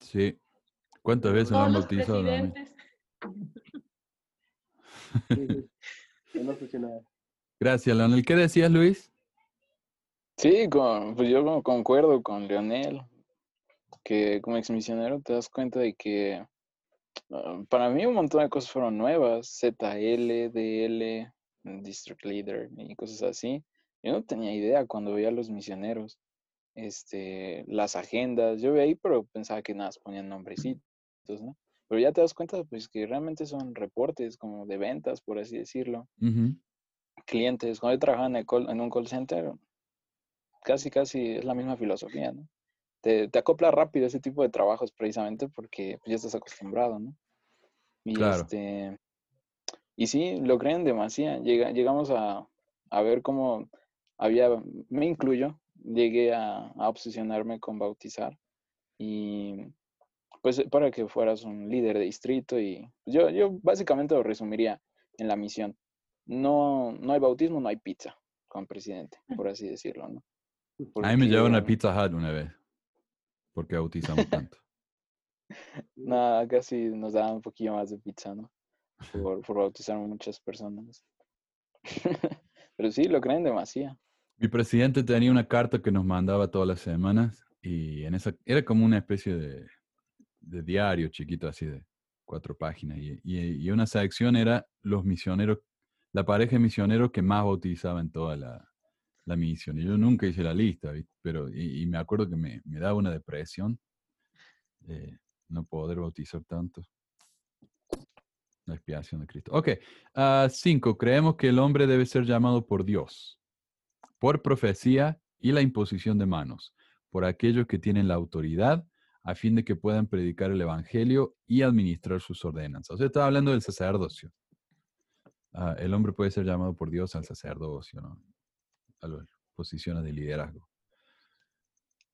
Sí. ¿Cuántas veces lo han bautizado? Gracias, Leonel. ¿Qué decías, Luis? Sí, con, pues yo concuerdo con Leonel, que como exmisionero te das cuenta de que ah, para mí un montón de cosas fueron nuevas, ZL, DL, District Leader y cosas así. Yo no tenía idea cuando veía a los misioneros. este, las agendas. Yo veía ahí, pero pensaba que nada, ponían nombrecitos, ¿no? Pero ya te das cuenta, pues, que realmente son reportes como de ventas, por así decirlo. Ujú. Clientes. Cuando yo trabajaba en, el call- en un call center, casi, casi es la misma filosofía, ¿no? Te, te acopla rápido ese tipo de trabajos precisamente porque pues, ya estás acostumbrado, ¿no? Y Claro. este, y sí, lo creen demasiado. Llega, llegamos a, a ver cómo había, me incluyo, llegué a, a obsesionarme con bautizar y pues para que fueras un líder de distrito y pues, yo, yo básicamente lo resumiría en la misión. No, no hay bautismo, no hay pizza con presidente, por así decirlo, ¿no? A mí me llevaron a Pizza Hut una vez, porque bautizamos tanto. Nada, casi nos daban un poquillo más de pizza, ¿no? Por, por bautizar a muchas personas. Pero sí, lo creen demasiado. Mi presidente tenía una carta que nos mandaba todas las semanas y en esa era como una especie de, de diario chiquito así de cuatro páginas y, y- y una sección era los misioneros, la pareja de misioneros que más bautizaba en toda la, la misión. Y yo nunca hice la lista, pero y, me acuerdo que me, me daba una depresión eh, no poder bautizar tanto. La expiación de Cristo. Ok, ah, cinco, creemos que el hombre debe ser llamado por Dios por profecía y la imposición de manos, por aquellos que tienen la autoridad, a fin de que puedan predicar el Evangelio y administrar sus ordenanzas. O sea, estaba hablando del sacerdocio. Ah, el hombre puede ser llamado por Dios al sacerdocio, ¿no? A las posiciones de liderazgo.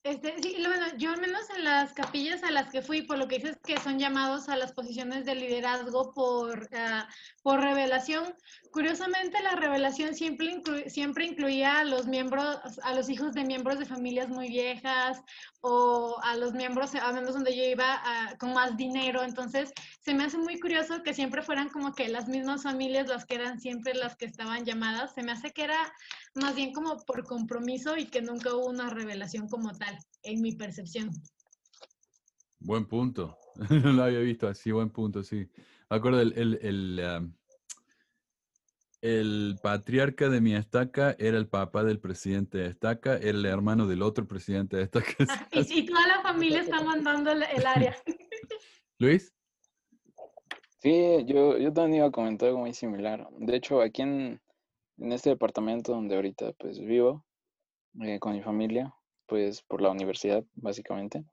Este, sí, bueno, yo al menos en las capillas a las que fui, por lo que dices que son llamados a las posiciones de liderazgo por, ah, por revelación, curiosamente la revelación siempre, inclu- siempre incluía a los miembros, a los hijos de miembros de familias muy viejas o a los miembros, a menos donde yo iba, ah, con más dinero, entonces se me hace muy curioso que siempre fueran como que las mismas familias las que eran siempre las que estaban llamadas, se me hace que era más bien como por compromiso y que nunca hubo una revelación como tal, en mi percepción. Buen punto. No lo había visto así, buen punto, sí. Me acuerdo el, el, el, patriarca de mi estaca era el papá del presidente de estaca, era el hermano del otro presidente de estaca. Y, y toda la familia está mandando el, el área. Luis, Sí, yo, yo también iba a comentar algo muy similar. De hecho, aquí en, en este departamento donde ahorita pues vivo eh, con mi familia, pues por la universidad, básicamente.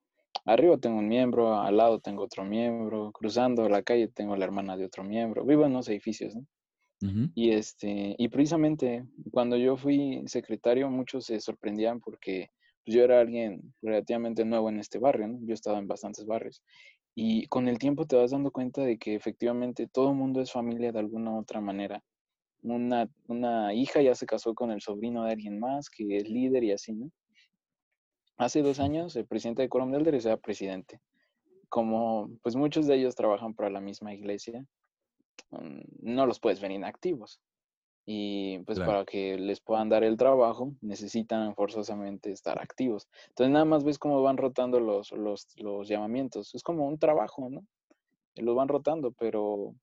Arriba tengo un miembro, al lado tengo otro miembro, cruzando la calle tengo la hermana de otro miembro. Vivo en unos edificios, Y este, y precisamente cuando yo fui secretario, muchos se sorprendían porque pues, yo era alguien relativamente nuevo en este barrio, ¿no? Yo estaba en bastantes barrios. Y con el tiempo te vas dando cuenta de que efectivamente todo el mundo es familia de alguna u otra manera. Una, una hija ya se casó con el sobrino de alguien más que es líder y así, ¿no? Hace dos años el presidente de Coram del Derecho era presidente. Como pues muchos de ellos trabajan para la misma iglesia, mm, no los puedes ver inactivos. Y pues Claro. para que les puedan dar el trabajo, necesitan forzosamente estar activos. Entonces nada más ves cómo van rotando los, los, los llamamientos. Es como un trabajo, ¿no? Y Los van rotando, pero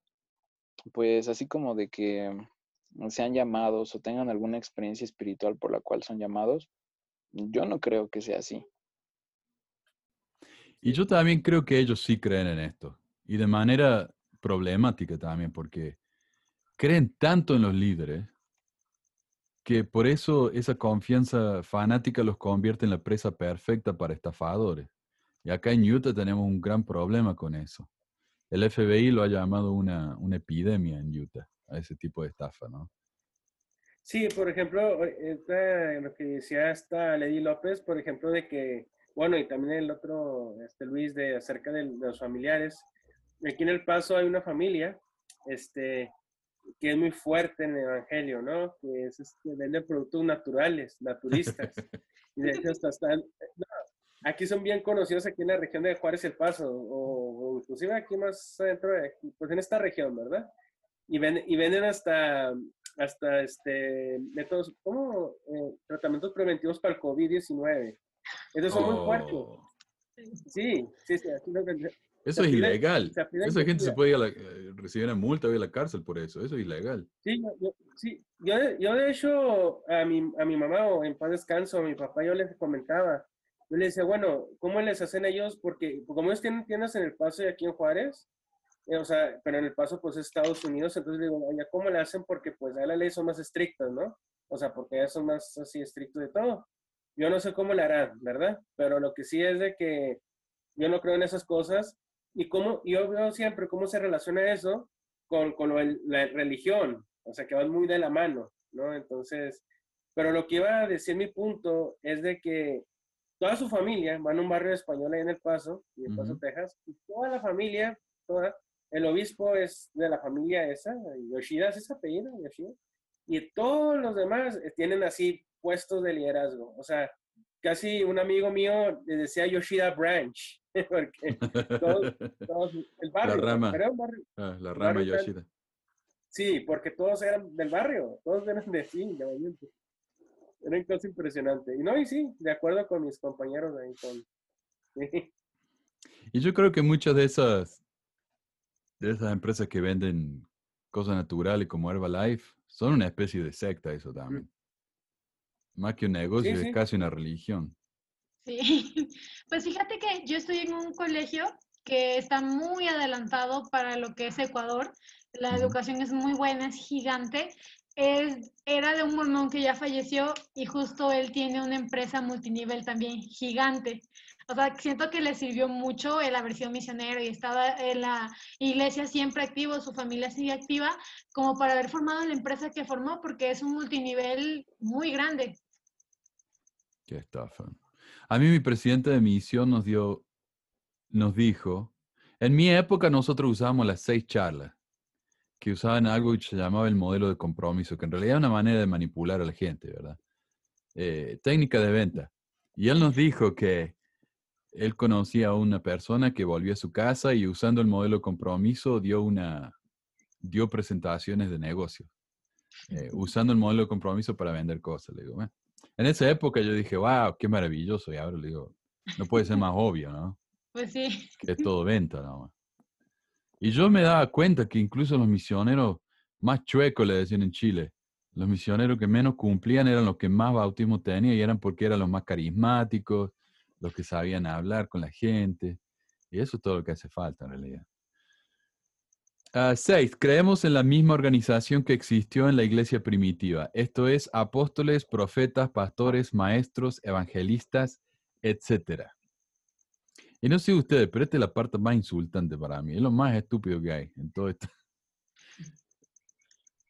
pues así como de que sean llamados o tengan alguna experiencia espiritual por la cual son llamados, yo no creo que sea así. Y yo también creo que ellos sí creen en esto. Y de manera problemática también, porque creen tanto en los líderes que por eso esa confianza fanática los convierte en la presa perfecta para estafadores. Y acá en Utah tenemos un gran problema con eso. El FBI lo ha llamado una, una epidemia en Utah, a ese tipo de estafa, ¿no? Sí, por ejemplo, ahorita lo que decía esta Lady López, por ejemplo, de que, bueno, y también el otro, este Luis, de acerca de, de los familiares. Aquí en El Paso hay una familia, este, que es muy fuerte en el Evangelio, ¿no? Que es, este, vende productos naturales, naturistas. y de hecho hasta están, no, aquí son bien conocidos aquí en la región de Juárez El Paso, o, o inclusive aquí más adentro, de, pues en esta región, ¿verdad? Y, ven, y venden hasta, hasta este, métodos, como eh, tratamientos preventivos para el COVID-19. Esos son muy fuertes. Oh, Sí, sí, sí. Eso es ilegal. Esa gente se puede ir a la- eh, recibir una multa o ir a la cárcel por eso. Eso es ilegal. Sí, yo, sí, yo, yo de hecho a mi, a mi mamá o en paz descanso, a mi papá yo les comentaba Yo le decía, bueno, ¿cómo les hacen ellos? Porque como ellos tienen tiendas en El Paso y aquí en Juárez, o sea, pero en El Paso pues es Estados Unidos, entonces digo, oye, ¿cómo le hacen? Porque pues ahí las leyes son más estrictas, ¿no? O sea, porque ya son más así estrictos de todo. Yo no sé cómo le harán, ¿verdad? Pero lo que sí es de que yo no creo en esas cosas y cómo, yo veo siempre cómo se relaciona eso con, con la religión, o sea, que van muy de la mano, ¿no? Entonces, pero lo que iba a decir mi punto es de que toda su familia van a un barrio español ahí en El Paso, en El Paso, Texas, y toda la familia, toda, el obispo es de la familia esa, Yoshida es esa apellido, Yoshida, y todos los demás eh, tienen así puestos de liderazgo, o sea, casi un amigo mío le decía Yoshida Branch, porque todos, todos, el barrio, la rama, barrio, ah, la rama Yoshida. Sí, porque todos eran del barrio, todos eran de sí, obviamente. Era una cosa impresionante. Y no, y sí, de acuerdo con mis compañeros ahí. Con... Y yo creo que muchas de esas, de esas empresas que venden cosas naturales como Herbalife son una especie de secta eso también. Más que un negocio, es casi una religión. Sí, pues fíjate que yo estoy en un colegio que está muy adelantado para lo que es Ecuador. La educación es muy buena, es gigante es, era de un mormón que ya falleció y justo él tiene una empresa multinivel también gigante. O sea, siento que le sirvió mucho el haber sido misionero y estaba en la iglesia siempre activo, su familia sigue activa, como para haber formado la empresa que formó, porque es un multinivel muy grande. Qué estafa. A mí mi presidente de misión nos dio, nos dijo, en mi época nosotros usábamos las seis charlas que usaban algo que se llamaba el modelo de compromiso, que en realidad es una manera de manipular a la gente, ¿verdad? Eh, técnica de venta. Y él nos dijo que él conocía a una persona que volvió a su casa y usando el modelo de compromiso dio, una, dio presentaciones de negocio, eh, usando el modelo de compromiso para vender cosas. Le digo, En esa época yo dije, wow, qué maravilloso. Y ahora le digo, no puede ser más obvio, ¿no? Pues sí. Que es todo venta, ¿no? Y yo me daba cuenta que incluso los misioneros más chuecos, le decían en Chile, los misioneros que menos cumplían eran los que más bautismo tenían y eran porque eran los más carismáticos, los que sabían hablar con la gente. Y eso es todo lo que hace falta en realidad. Uh, seis, creemos en la misma organización que existió en la iglesia primitiva. Esto es apóstoles, profetas, pastores, maestros, evangelistas, etcétera. Y no sé ustedes, pero esta es la parte más insultante para mí. Es lo más estúpido que hay en todo esto.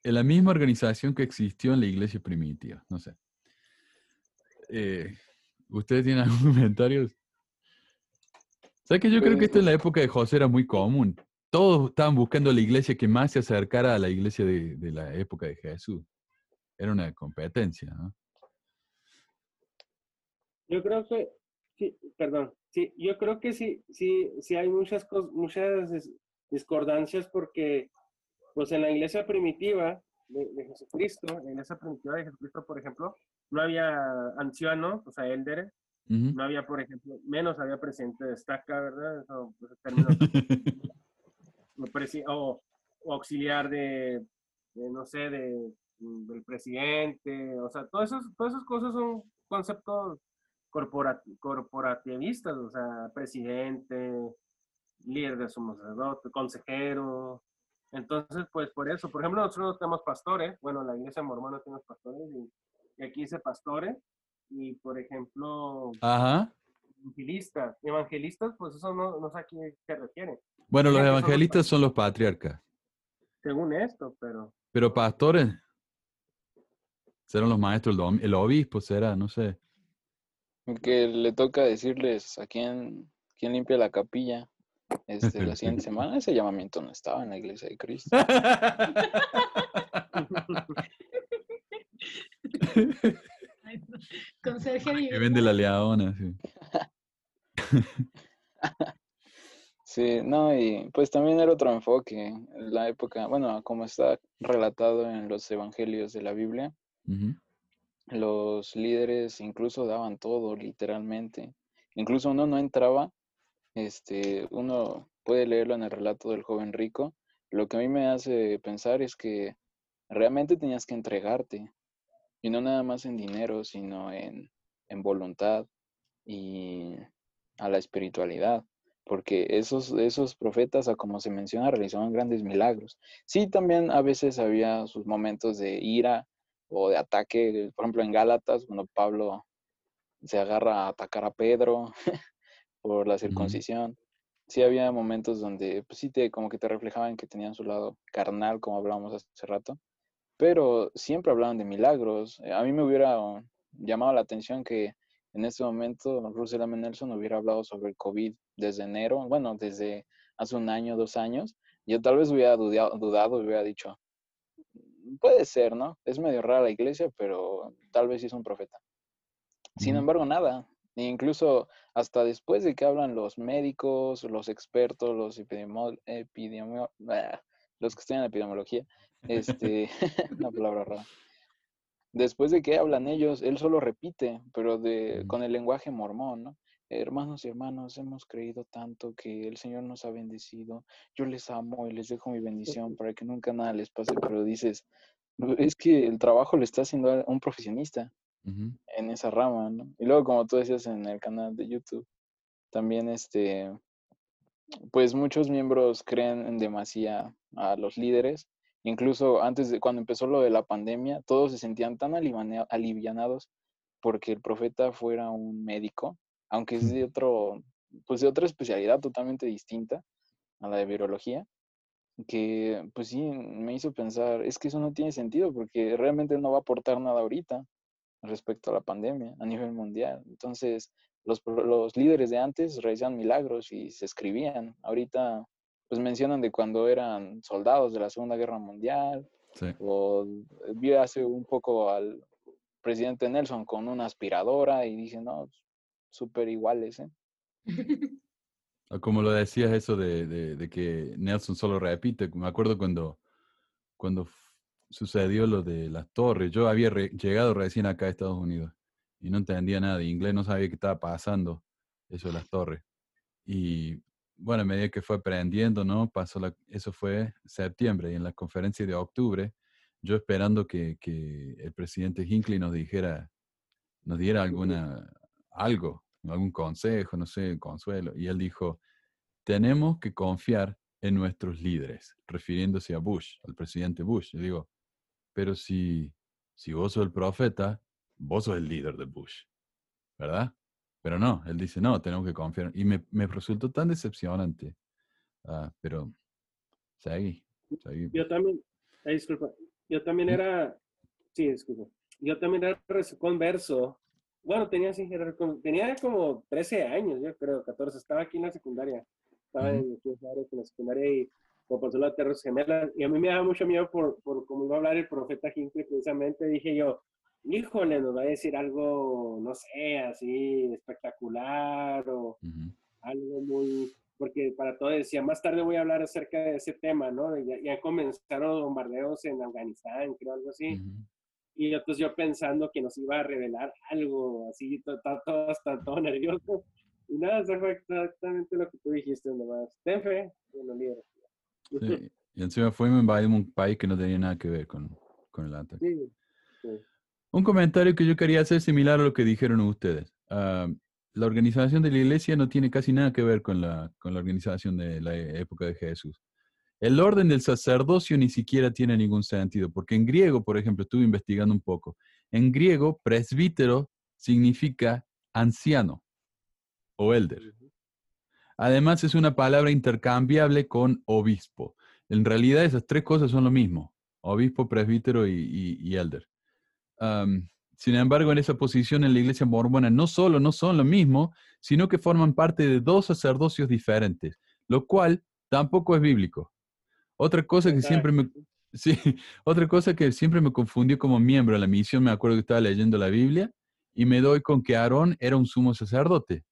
En la misma organización que existió en la iglesia primitiva. No sé. Eh, ¿Ustedes tienen algún comentario? ¿Sabes que yo creo que esto en la época de José era muy común? Todos estaban buscando la iglesia que más se acercara a la iglesia de, de la época de Jesús. Era una competencia, ¿no? Yo creo que, sí, perdón, Sí, yo creo que sí, sí, sí hay muchas, muchas discordancias porque, pues en la iglesia primitiva de, Jesucristo, en la iglesia primitiva de Jesucristo, por ejemplo, no había ancianos, o sea, élderes, no había, por ejemplo, menos había presidente de estaca, ¿verdad? Eso, pues, o, o, auxiliar de, no sé, de, del presidente, o sea, todas esas, todas esas cosas son conceptos corporativistas, o sea, presidente, líder de sumo sacerdote, consejero. Entonces, pues por eso, por ejemplo, nosotros tenemos pastores, bueno, la iglesia mormona tenemos pastores y, aquí dice pastores y, por ejemplo, evangelistas. Evangelistas, pues eso no, no sé a quién se refiere. Bueno, los evangelistas son los, patriarcas. Según esto, pero... Pero pastores, serán los maestros, el obispo será, no sé que le toca decirles a quién, quién limpia la capilla este, la siguiente semana. Ese llamamiento no estaba en la iglesia de Cristo. Que vende la leona, sí. Sí, no, y pues también era otro enfoque. En la época, bueno, como está relatado en los evangelios de la Biblia, los líderes incluso daban todo, literalmente. Incluso uno no entraba, este, uno puede leerlo en el relato del joven rico. Lo que a mí me hace pensar es que realmente tenías que entregarte, y no nada más en dinero, sino en, en voluntad. y a la espiritualidad, porque esos, esos profetas, como se menciona, realizaban grandes milagros. Sí, también a veces había sus momentos de ira o de ataque, por ejemplo en Gálatas, cuando Pablo se agarra a atacar a Pedro por la circuncisión. Sí había momentos donde, pues sí, te, como que te reflejaban que tenían su lado carnal, como hablábamos hace rato, pero siempre hablaban de milagros. A mí me hubiera llamado la atención que en este momento Russell M. Nelson hubiera hablado sobre el COVID desde enero, bueno, desde hace un año, dos años, yo tal vez hubiera dudado, dudado hubiera dicho, puede ser, ¿no? Es medio rara la iglesia, pero tal vez es un profeta. Sin embargo, nada. E incluso hasta después de que hablan los médicos, los expertos, los epidemiólogos, los que estudian epidemiología, este, una palabra rara después de que hablan ellos, él solo repite, pero de, con el lenguaje mormón, ¿no? Hermanos y hermanos, hemos creído tanto que el Señor nos ha bendecido. Yo les amo y les dejo mi bendición para que nunca nada les pase, pero dices, es que el trabajo le está haciendo a un profesionista en esa rama, ¿no? Y luego, como tú decías en el canal de YouTube, también este, pues muchos miembros creen en demasía a los líderes Incluso antes de cuando empezó lo de la pandemia, todos se sentían tan alivianados porque el profeta fuera un médico, aunque es de otro, pues de otra especialidad totalmente distinta a la de virología, que pues sí me hizo pensar, es que eso no tiene sentido porque realmente no va a aportar nada ahorita respecto a la pandemia a nivel mundial. Entonces, los, los líderes de antes realizaban milagros y se escribían. Ahorita pues mencionan de cuando eran soldados de la Segunda Guerra Mundial, o vi hace un poco al presidente Nelson con una aspiradora y dije, no, súper iguales, ¿eh? Como lo decías eso de, que Nelson solo repite, me acuerdo cuando, cuando sucedió lo de las torres, yo había llegado recién acá a Estados Unidos y no entendía nada de inglés, no sabía qué estaba pasando, eso de las torres. Y bueno, a medida que fue aprendiendo, ¿no? Pasó la, eso fue septiembre y en la conferencia de octubre, yo esperando que, que el presidente Hinckley nos dijera, nos diera alguna, algo, algún consejo, no sé, consuelo. Y él dijo, tenemos que confiar en nuestros líderes, refiriéndose a Bush, al presidente Bush. Yo digo, pero si, si vos sos el profeta, vos sos el líder de Bush, ¿verdad? Pero no, él dice, no, tenemos que confiar. Y me, me resultó tan decepcionante. Ah, pero seguí, seguí. Yo también, disculpa, yo también era, sí, disculpa, yo también era converso. Bueno, tenía, tenía como 13 años, yo creo, 14, estaba aquí en la secundaria. Estaba en, la secundaria y como pasó la Terra Gemelas. Y a mí me daba mucho miedo por, por cómo iba a hablar el profeta Hinckley, precisamente. Dije yo, híjole, nos va a decir algo, no sé, así espectacular o algo muy, porque para todo decía, más tarde voy a hablar acerca de ese tema, ¿no? Ya, ya comenzaron bombardeos en Afganistán, creo, algo así. Y entonces yo pensando que nos iba a revelar algo así, todo, todo, hasta todo nervioso. Y nada, eso fue exactamente lo que tú dijiste nomás. Ten fe en los líderes. Sí. Y encima fuimos a un país que no tenía nada que ver con, con el ataque. Sí, sí. Un comentario que yo quería hacer similar a lo que dijeron ustedes. Ah, la organización de la iglesia no tiene casi nada que ver con la, con la organización de la época de Jesús. El orden del sacerdocio ni siquiera tiene ningún sentido, porque en griego, por ejemplo, estuve investigando un poco. En griego, presbítero significa anciano o elder. Además, es una palabra intercambiable con obispo. En realidad, esas tres cosas son lo mismo: obispo, presbítero y elder sin embargo, en esa posición en la iglesia mormona no solo no son lo mismo, sino que forman parte de dos sacerdocios diferentes, lo cual tampoco es bíblico. Otra cosa que siempre me, sí, otra cosa que siempre me confundió como miembro de la misión, me acuerdo que estaba leyendo la Biblia y me doy con que Aarón era un sumo sacerdote.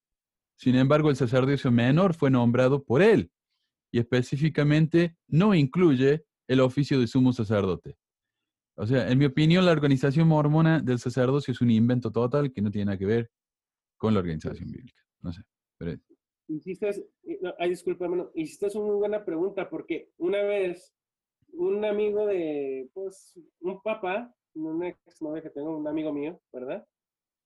Sin embargo, el sacerdocio menor fue nombrado por él y específicamente no incluye el oficio de sumo sacerdote. O sea, en mi opinión, la organización mormona del sacerdocio es un invento total que no tiene nada que ver con la organización bíblica. No sé. Pero... Hiciste, eh, no, ay, discúlpame, hiciste una muy buena pregunta porque una vez un amigo de, pues, un papá, un ex novia que tengo, un amigo mío, ¿verdad?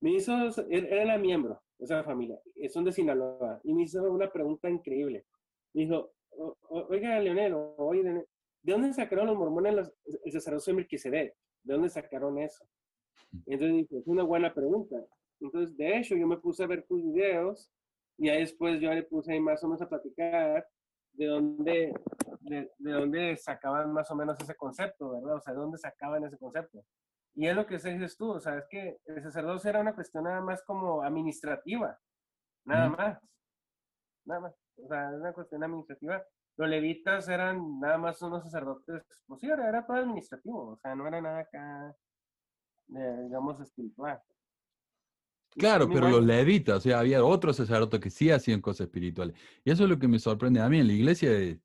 me hizo, era era miembro de esa familia, eh, son de Sinaloa, y me hizo una pregunta increíble. Me dijo, "O- oiga, Leonel, oye, Leonel, ¿de dónde sacaron los mormones los- el sacerdocio de Melquisedec? ¿De dónde sacaron eso? Entonces dije, es una buena pregunta. Entonces, de hecho, yo me puse a ver tus videos y ahí después yo le puse ahí más o menos a platicar de dónde, de, de dónde sacaban más o menos ese concepto, ¿verdad? O sea, de dónde sacaban ese concepto. Y es lo que dices tú, o sea, es que el sacerdocio era una cuestión nada más como administrativa, nada más, nada más, o sea, era una cuestión administrativa. Los levitas eran nada más unos sacerdotes, pues sí, era, era todo administrativo, o sea, no era nada acá, digamos, espiritual. Claro, pero los levitas, o sea, había otros sacerdotes que sí hacían cosas espirituales. Y eso es lo que me sorprende a mí. En la iglesia es,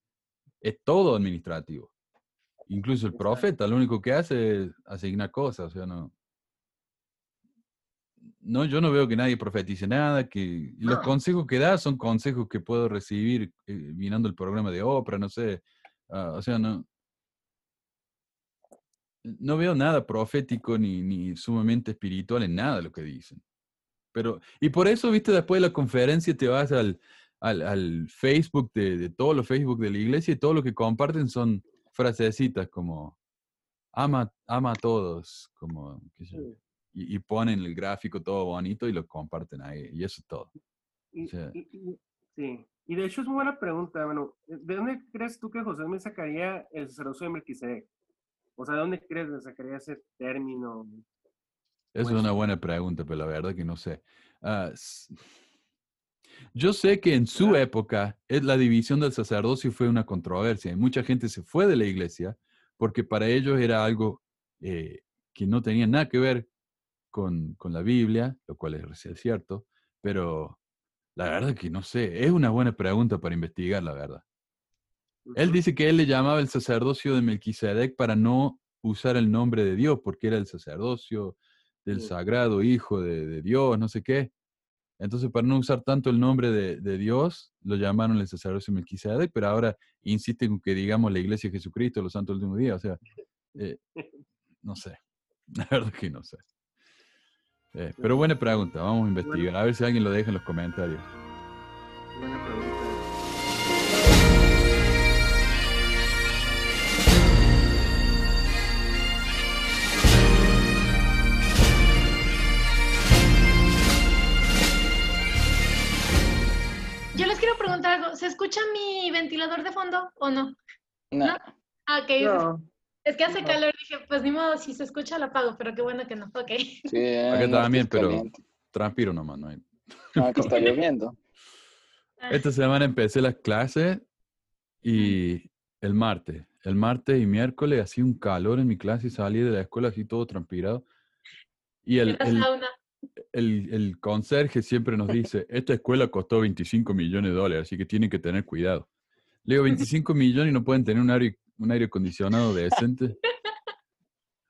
es todo administrativo. Incluso el profeta, lo único que hace es asignar cosas. O sea, no. No, yo no veo que nadie profetice nada, que los No. consejos que da son consejos que puedo recibir eh, mirando el programa de Oprah, no sé. ah, o sea, no. No veo nada profético ni, ni sumamente espiritual en nada lo que dicen. Pero, y por eso, viste, después de la conferencia te vas al, al, al Facebook de, de todos los Facebook de la iglesia y todo lo que comparten son frasecitas como ama, ama a todos, como qué Sí. Y, y ponen el gráfico todo bonito y lo comparten ahí, y eso es todo. Y, O sea- sí, y de hecho es muy buena pregunta, bueno, ¿de dónde crees tú que José me sacaría el sacerdocio de Melquisedec? O sea, ¿de dónde crees que sacaría ese término? Esa es una buena pregunta, pero la verdad que no sé. S- yo sé que en su época eh, la división del sacerdocio fue una controversia y mucha gente se fue de la iglesia porque para ellos era algo eh, que no tenía nada que ver con, con la Biblia, lo cual es es cierto, pero la verdad que no sé, es una buena pregunta para investigar, la verdad. Él dice que él le llamaba el sacerdocio de Melquisedec para no usar el nombre de Dios, porque era el sacerdocio del sagrado Hijo de, de Dios, no sé qué. Entonces, para no usar tanto el nombre de, de Dios, lo llamaron el sacerdocio de Melquisedec, pero ahora insisten con que digamos la iglesia de Jesucristo, los santos del último día. O sea, eh, no sé. La verdad que no sé. Eh, pero buena pregunta, vamos a investigar. A ver si alguien lo deja en los comentarios. Buena pregunta. Yo les quiero preguntar algo. ¿Se escucha mi ventilador de fondo o no? No, No. Ah, ok. No, Es que hace no. calor. Dije, pues ni modo, si se escucha lo apago, pero qué bueno que no. Ok. sí, Acá el norte también, pero transpiro nomás. No hay- No, que está lloviendo. Esta semana empecé las clases y el martes, el martes y miércoles hacía un calor en mi clase y salí de la escuela así todo transpirado. Y el, el, sauna. el, el conserje siempre nos dice, esta escuela costó 25 millones de dólares, así que tienen que tener cuidado. Le digo, 25 millones y no pueden tener un aire, un aire acondicionado decente.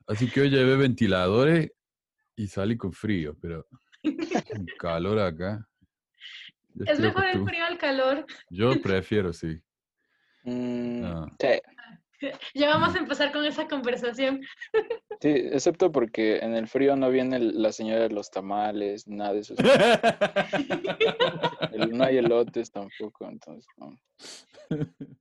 Así que hoy llevé ventiladores y salí con frío, pero un calor acá. Es mejor el frío al calor. Yo prefiero, sí. Mm, No. sí, Ya vamos a empezar con esa conversación. sí, excepto porque en el frío no viene la señora de los tamales, nada de eso. El- no hay elotes tampoco, entonces no.